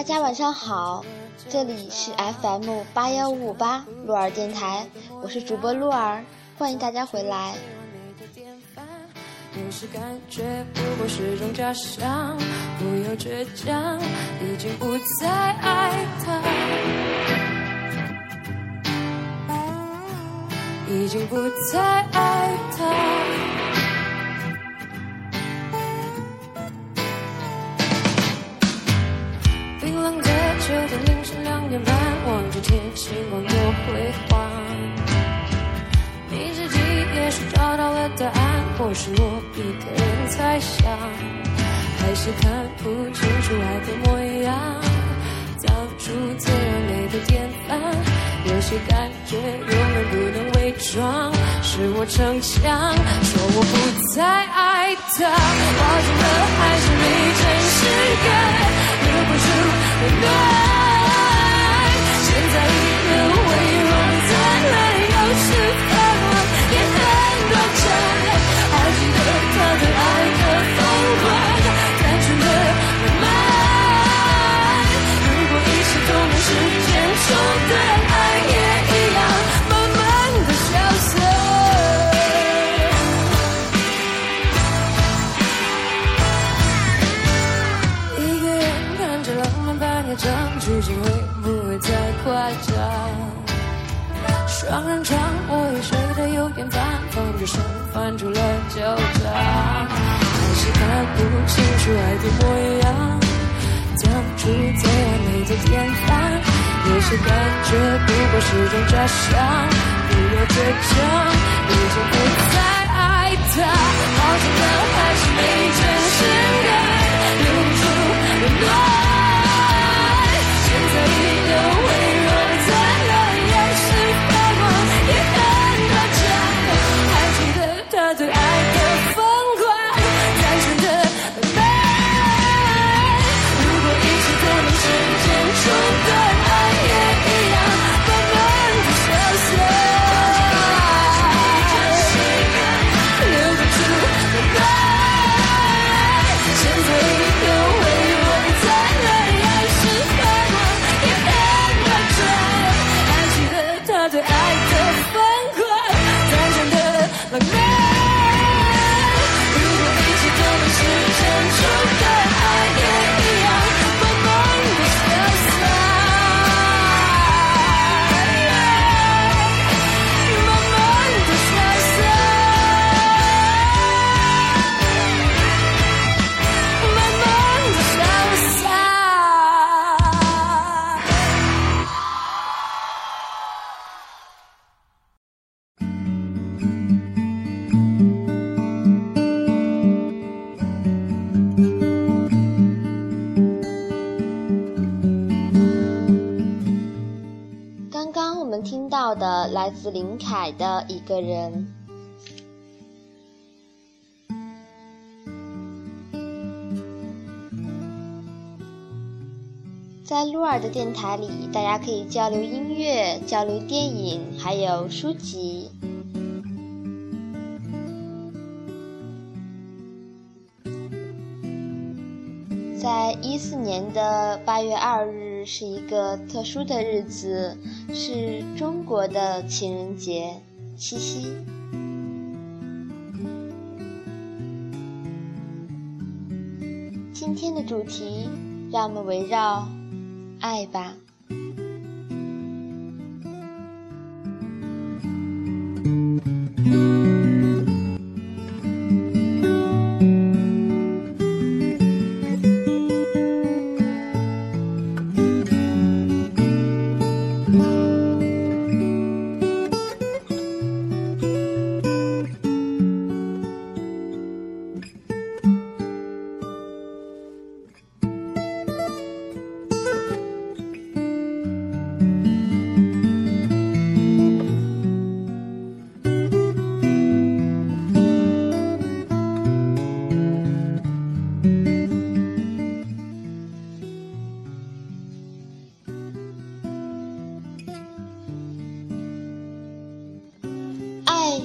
大家晚上好，这里是 FM 八幺五五八鹿儿电台，我是主播鹿儿，欢迎大家回来。有时感觉不过是种假象，不要倔强，已经不再爱他，已经不再爱他。星光多辉煌。你自己也许找到了答案，或是我一个人猜想，还是看不清楚爱的模样。当初最完美的典范，有些感觉永远不能伪装，是我逞强，说我不再爱他，抱紧了还是没真实感，留不住的爱，这不过是种假象，不要倔强，已经不再爱他，抱紧的还是没真实的，留住温暖。到的来自林凯的一个人。在鹿儿的电台里，大家可以交流音乐、交流电影，还有书籍。在一四年的八月二日是一个特殊的日子，是中国的情人节——七夕。今天的主题，让我们围绕爱吧。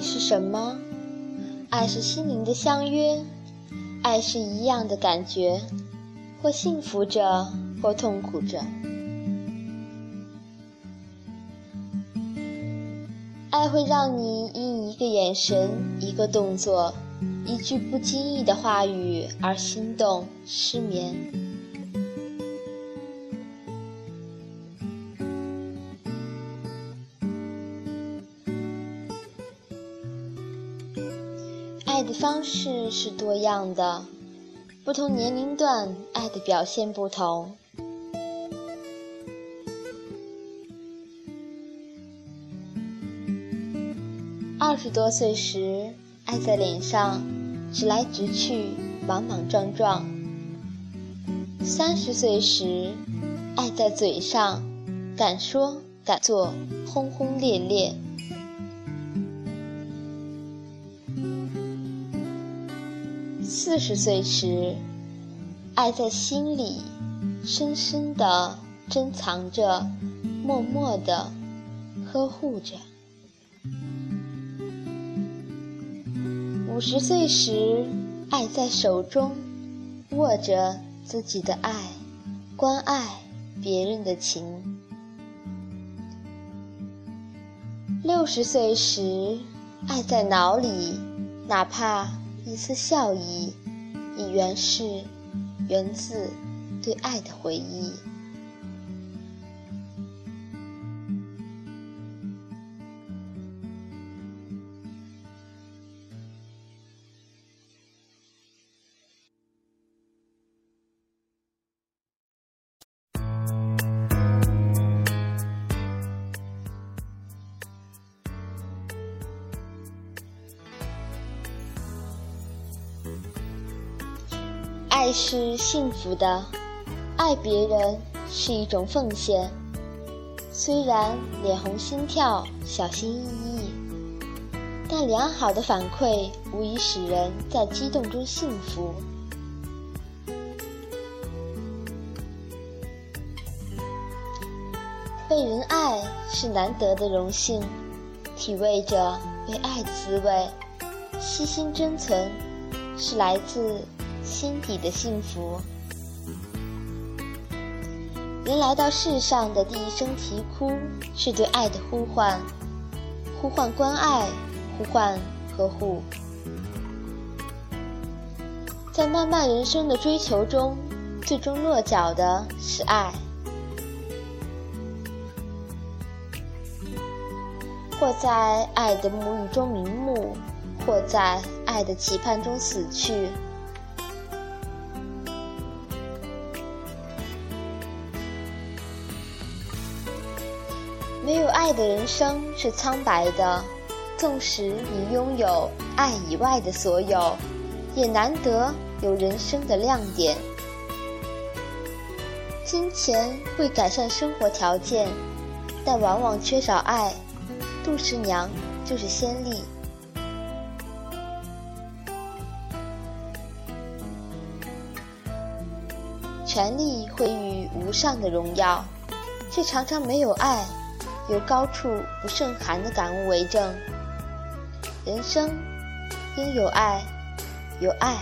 是什么？爱是心灵的相约，爱是一样的感觉，或幸福着，或痛苦着。爱会让你因一个眼神、一个动作、一句不经意的话语而心动、失眠。方式是多样的，不同年龄段爱的表现不同。二十多岁时，爱在脸上，直来直去，莽莽撞撞；三十岁时，爱在嘴上，敢说敢做，轰轰烈烈。四十岁时，爱在心里，深深的珍藏着，默默的呵护着。五十岁时，爱在手中，握着自己的爱，关爱别人的情。六十岁时，爱在脑里，哪怕。一丝笑意，已原是源自对爱的回忆。爱是幸福的，爱别人是一种奉献。虽然脸红心跳、小心翼翼，但良好的反馈无疑使人在激动中幸福。被人爱是难得的荣幸，体味着被爱的滋味，悉心珍存，是来自。心底的幸福。人来到世上的第一声啼哭，是对爱的呼唤，呼唤关爱，呼唤呵护。在漫漫人生的追求中，最终落脚的是爱。或在爱的沐浴中瞑目，或在爱的期盼中死去。爱的人生是苍白的，纵使你拥有爱以外的所有，也难得有人生的亮点。金钱会改善生活条件，但往往缺少爱。杜十娘就是先例。权力会予无上的荣耀，却常常没有爱。有高处不胜寒的感悟为证，人生应有爱，有爱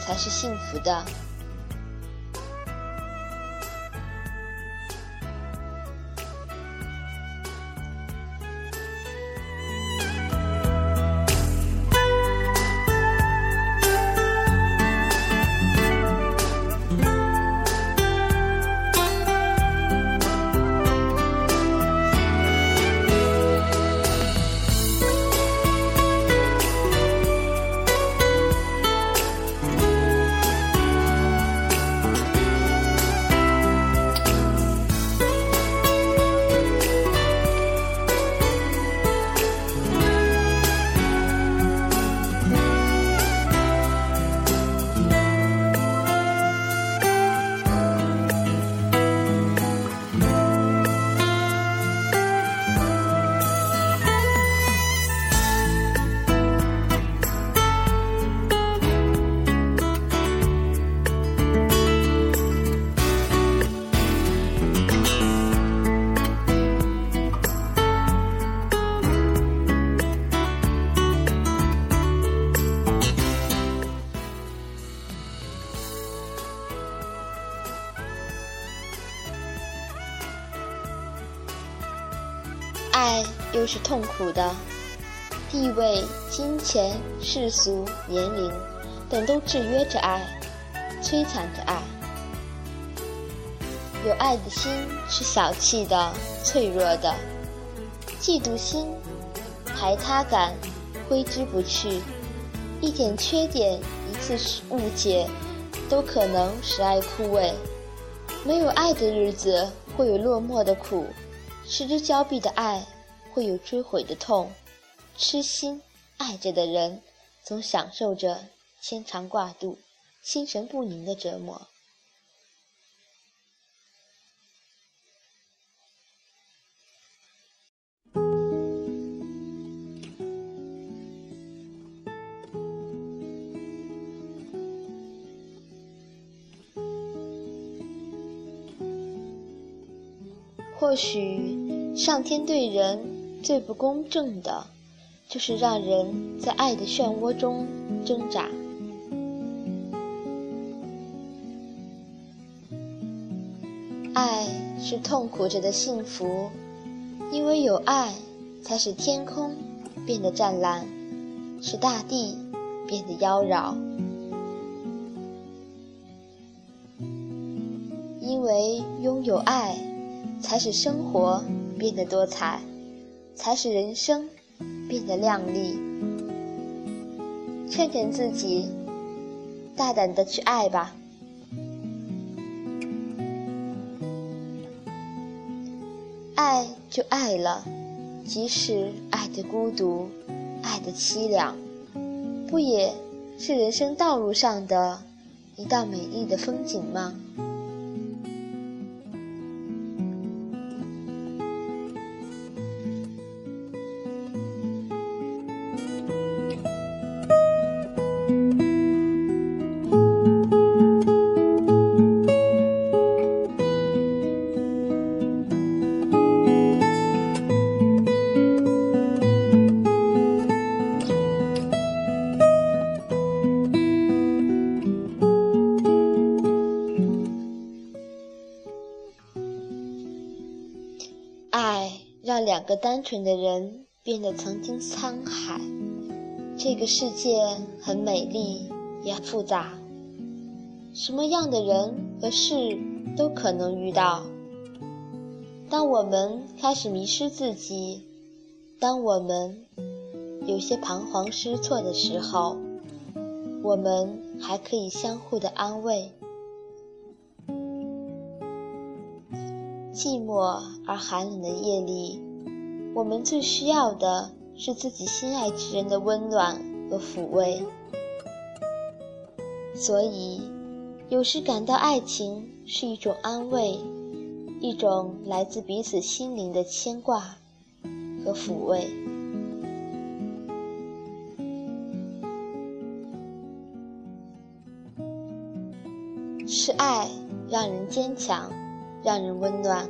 才是幸福的。是痛苦的，地位、金钱、世俗、年龄等都制约着爱，摧残着爱。有爱的心是小气的、脆弱的，嫉妒心、排他感挥之不去，一点缺点、一次误解，都可能使爱枯萎。没有爱的日子，会有落寞的苦；失之交臂的爱，会有追悔的痛。痴心爱着的人，总享受着牵肠挂肚、心神不宁的折磨。或许，上天对人最不公正的，就是让人在爱的漩涡中挣扎。爱是痛苦着的幸福，因为有爱，才使天空变得湛蓝，使大地变得妖娆。因为拥有爱。才使生活变得多彩，才使人生变得亮丽。劝劝自己，大胆的去爱吧。爱就爱了，即使爱的孤独，爱的凄凉，不也是人生道路上的一道美丽的风景吗？个单纯的人变得曾经沧海。这个世界很美丽，也复杂。什么样的人和事都可能遇到。当我们开始迷失自己，当我们有些彷徨失措的时候，我们还可以相互的安慰。寂寞而寒冷的夜里。我们最需要的是自己心爱之人的温暖和抚慰，所以有时感到爱情是一种安慰，一种来自彼此心灵的牵挂和抚慰。是爱让人坚强，让人温暖，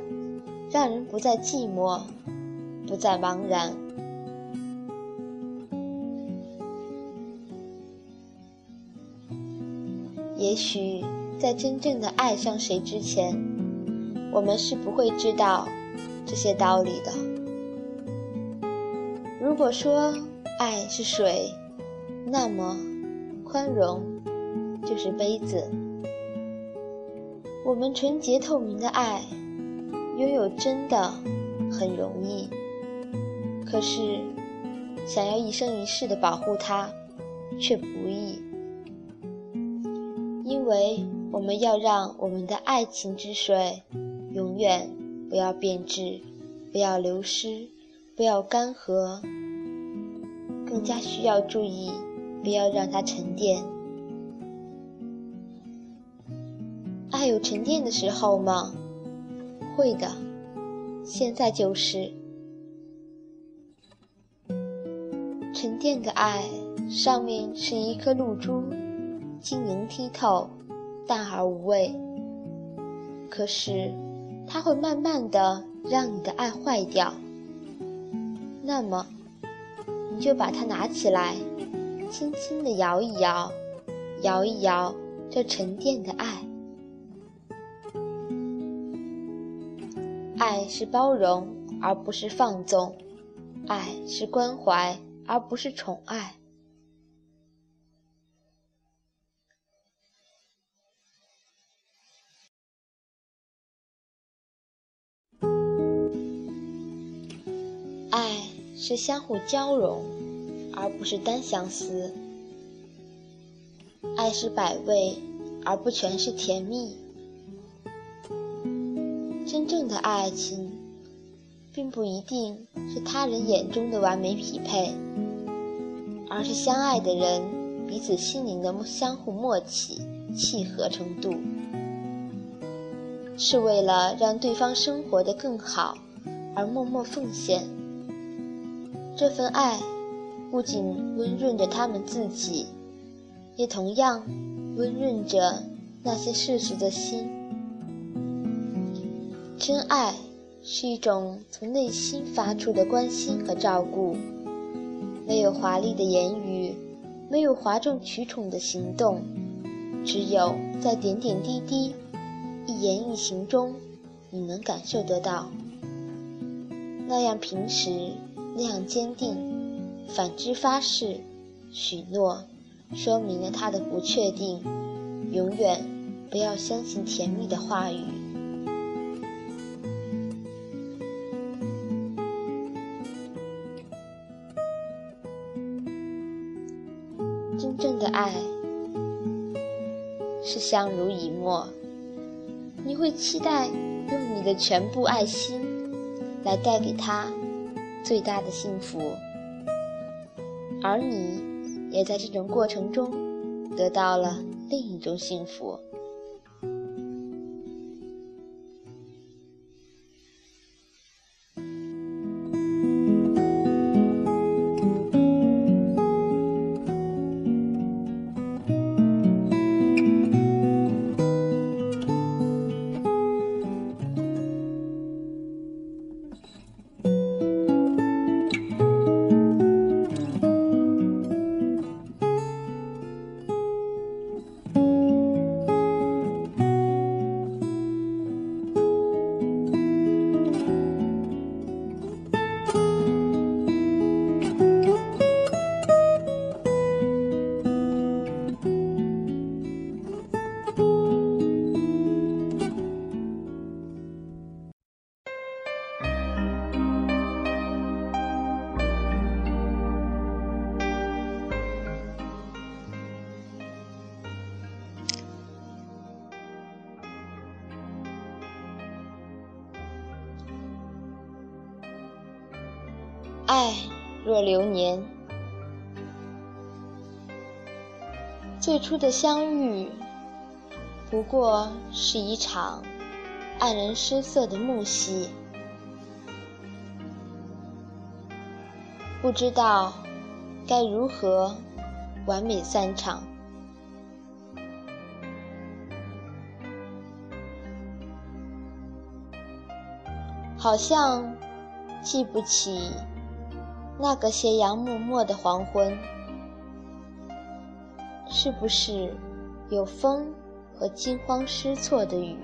让人不再寂寞。不再茫然。也许在真正的爱上谁之前，我们是不会知道这些道理的。如果说爱是水，那么宽容就是杯子。我们纯洁透明的爱，拥有真的很容易。可是，想要一生一世的保护它，却不易。因为我们要让我们的爱情之水，永远不要变质，不要流失，不要干涸。更加需要注意，不要让它沉淀。爱有沉淀的时候吗？会的，现在就是。沉淀的爱，上面是一颗露珠，晶莹剔透，淡而无味。可是，它会慢慢的让你的爱坏掉。那么，你就把它拿起来，轻轻的摇一摇，摇一摇这沉淀的爱。爱是包容，而不是放纵；爱是关怀，而不是宠爱。爱是相互交融，而不是单相思。爱是百味，而不全是甜蜜。真正的爱情，并不一定是他人眼中的完美匹配，而是相爱的人彼此心灵的相互默契、契合程度，是为了让对方生活得更好而默默奉献。这份爱，不仅温润着他们自己。也同样温润着那些世俗的心。真爱是一种从内心发出的关心和照顾，没有华丽的言语，没有哗众取宠的行动，只有在点点滴滴、一言一行中，你能感受得到。那样平实，那样坚定，反之发誓、许诺。说明了他的不确定。永远不要相信甜蜜的话语。爱是相濡以沫，你会期待用你的全部爱心来带给他最大的幸福，而你。也在这种过程中得到了另一种幸福。爱若流年，最初的相遇不过是一场黯然失色的暮夕，不知道该如何完美散场，好像记不起。那个斜阳默默的黄昏，是不是有风和惊慌失措的雨？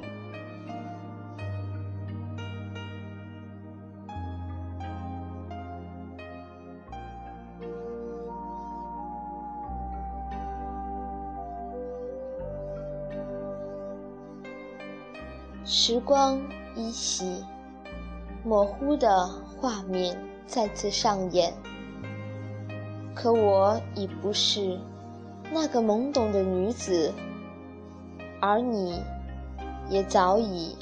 时光依稀，模糊的画面。再次上演，可我已不是那个懵懂的女子，而你，也早已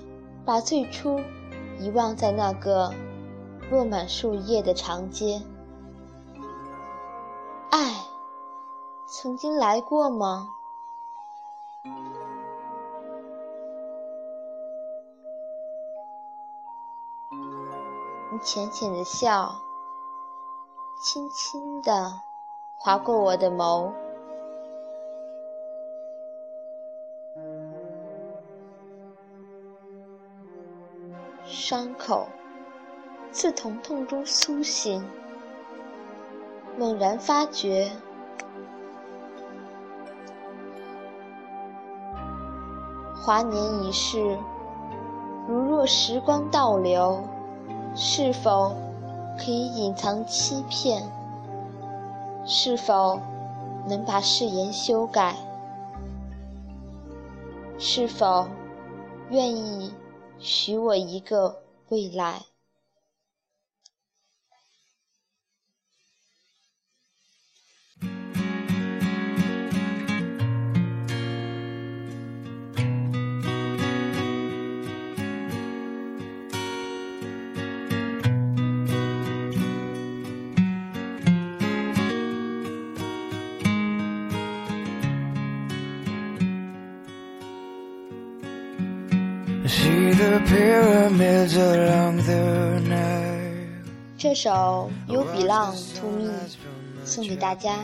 把最初遗忘在那个落满树叶的长街。爱，曾经来过吗？浅浅的笑，轻轻地划过我的眸，伤口自疼痛中苏醒，猛然发觉，华年已逝，如若时光倒流。是否可以隐藏欺骗？是否能把誓言修改？是否愿意许我一个未来？这首《You Belong to Me》送给大家。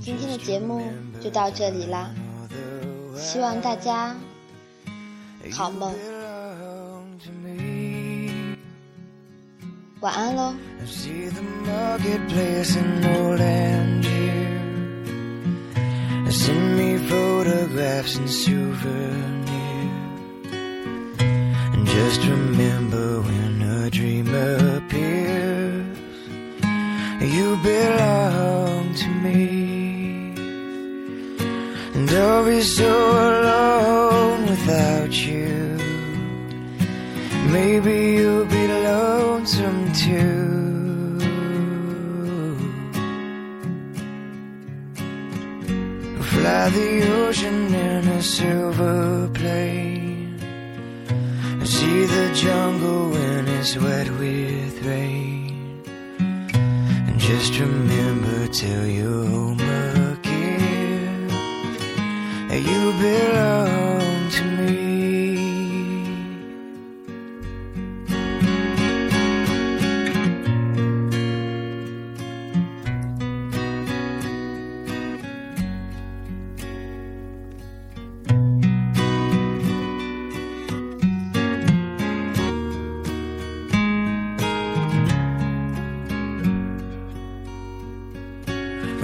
今天的节目就到这里啦，希望大家好梦，晚安喽。Send me photographs and souvenirs. Just remember when a dream appears, you belong to me. And I'll be so alone without you. Maybe you'll be lonesome too. Fly the ocean in a silver plane. See the jungle when it's wet with rain. And just remember till you're home again. You belong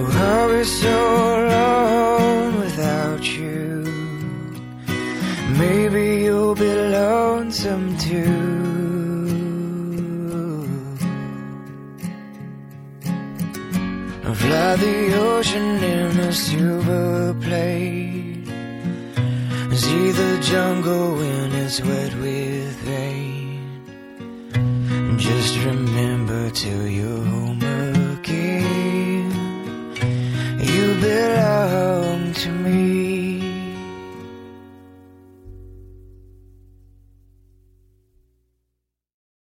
Oh, I'll be so alone without you. Maybe you'll be lonesome too. I'll fly the ocean in a silver plane. See the jungle when it's wet with rain. Just remember you're home there